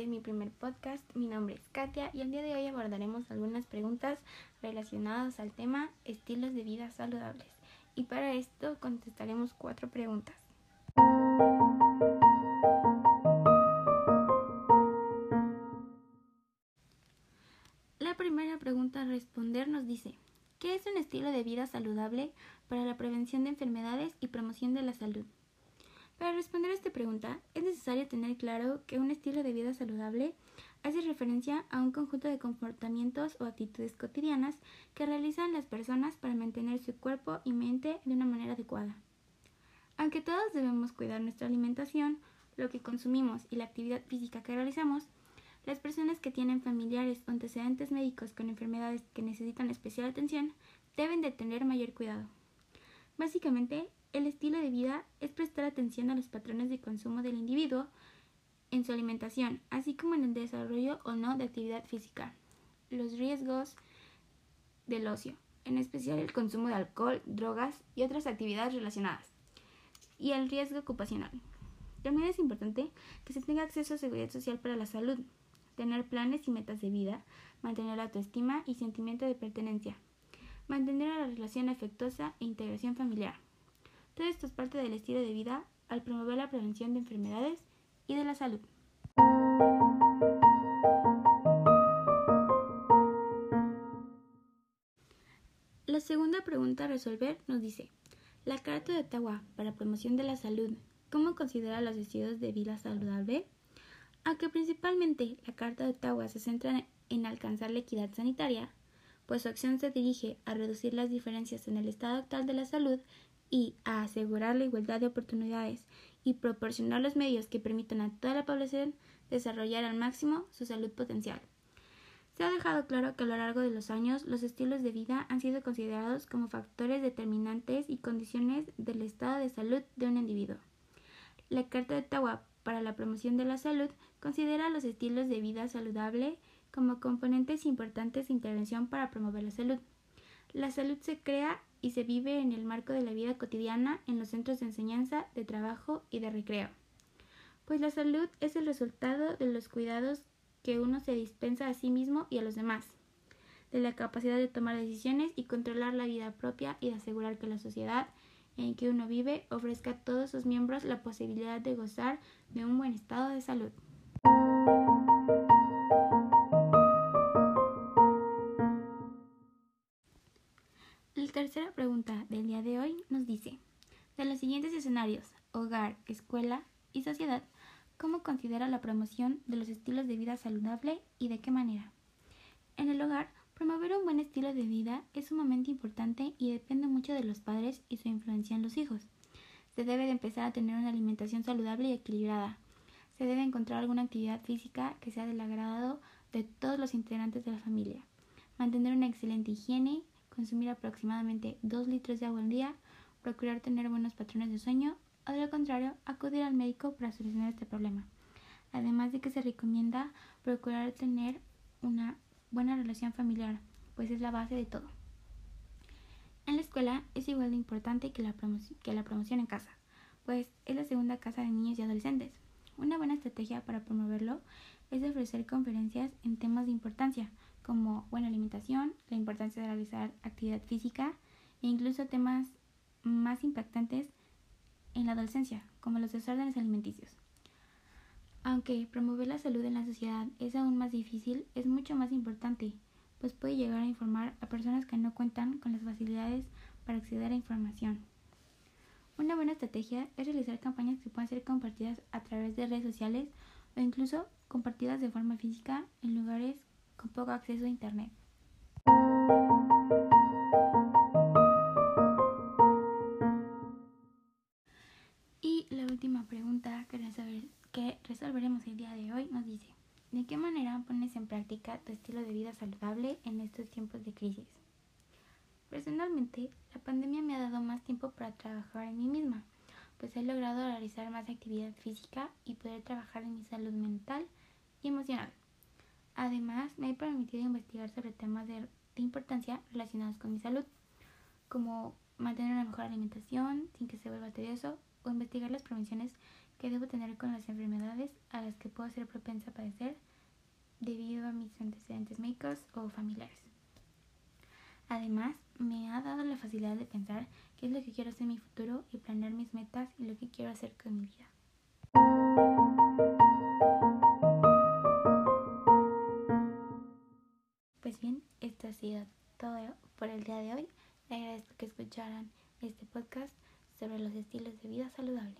este mi primer podcast. Mi nombre es Katia y el día de hoy abordaremos algunas preguntas relacionadas al tema estilos de vida saludables. Y para esto contestaremos cuatro preguntas. La primera pregunta a responder nos dice, ¿qué es un estilo de vida saludable para la prevención de enfermedades y promoción de la salud? Para responder a esta pregunta, es necesario tener claro que un estilo de vida saludable hace referencia a un conjunto de comportamientos o actitudes cotidianas que realizan las personas para mantener su cuerpo y mente de una manera adecuada. Aunque todos debemos cuidar nuestra alimentación, lo que consumimos y la actividad física que realizamos, las personas que tienen familiares o antecedentes médicos con enfermedades que necesitan especial atención deben de tener mayor cuidado. Básicamente, el estilo de vida es prestar atención a los patrones de consumo del individuo en su alimentación, así como en el desarrollo o no de actividad física. Los riesgos del ocio, en especial el consumo de alcohol, drogas y otras actividades relacionadas. Y el riesgo ocupacional. También es importante que se tenga acceso a seguridad social para la salud, tener planes y metas de vida, mantener la autoestima y sentimiento de pertenencia, mantener la relación afectuosa e integración familiar. Todo esto es parte del estilo de vida al promover la prevención de enfermedades y de la salud. La segunda pregunta a resolver nos dice, la Carta de Ottawa para promoción de la salud, ¿cómo considera los estilos de vida saludable? Aunque principalmente la Carta de Ottawa se centra en alcanzar la equidad sanitaria, pues su acción se dirige a reducir las diferencias en el estado actual de la salud y a asegurar la igualdad de oportunidades y proporcionar los medios que permitan a toda la población desarrollar al máximo su salud potencial. Se ha dejado claro que a lo largo de los años los estilos de vida han sido considerados como factores determinantes y condiciones del estado de salud de un individuo. La Carta de Ottawa para la promoción de la salud considera los estilos de vida saludable como componentes importantes de intervención para promover la salud. La salud se crea y se vive en el marco de la vida cotidiana en los centros de enseñanza, de trabajo y de recreo. Pues la salud es el resultado de los cuidados que uno se dispensa a sí mismo y a los demás, de la capacidad de tomar decisiones y controlar la vida propia y de asegurar que la sociedad en que uno vive ofrezca a todos sus miembros la posibilidad de gozar de un buen estado de salud. Tercera pregunta del día de hoy nos dice, de los siguientes escenarios, hogar, escuela y sociedad, ¿cómo considera la promoción de los estilos de vida saludable y de qué manera? En el hogar, promover un buen estilo de vida es sumamente importante y depende mucho de los padres y su influencia en los hijos. Se debe de empezar a tener una alimentación saludable y equilibrada. Se debe encontrar alguna actividad física que sea del agrado de todos los integrantes de la familia. Mantener una excelente higiene consumir aproximadamente 2 litros de agua al día, procurar tener buenos patrones de sueño o de lo contrario, acudir al médico para solucionar este problema. Además de que se recomienda procurar tener una buena relación familiar, pues es la base de todo. En la escuela es igual de importante que la, que la promoción en casa, pues es la segunda casa de niños y adolescentes. Una buena estrategia para promoverlo es ofrecer conferencias en temas de importancia, como buena alimentación, la importancia de realizar actividad física e incluso temas más impactantes en la adolescencia, como los desórdenes alimenticios. Aunque promover la salud en la sociedad es aún más difícil, es mucho más importante, pues puede llegar a informar a personas que no cuentan con las facilidades para acceder a información. Una buena estrategia es realizar campañas que puedan ser compartidas a través de redes sociales o incluso compartidas de forma física en lugares con poco acceso a Internet. Y la última pregunta que, resolveremos el día de hoy nos dice, ¿de qué manera pones en práctica tu estilo de vida saludable en estos tiempos de crisis? Personalmente, la pandemia me ha dado más tiempo para trabajar en mí misma, pues he logrado realizar más actividad física y poder trabajar en mi salud mental y emocional. Además, me he permitido investigar sobre temas de, importancia relacionados con mi salud, como mantener una mejor alimentación sin que se vuelva tedioso o investigar las prevenciones que debo tener con las enfermedades a las que puedo ser propensa a padecer debido a mis antecedentes médicos o familiares. Además, me ha dado la facilidad de pensar qué es lo que quiero hacer en mi futuro y planear mis metas y lo que quiero hacer con mi vida. Pues bien, esto ha sido todo por el día de hoy. Le agradezco que escucharan este podcast sobre los estilos de vida saludable.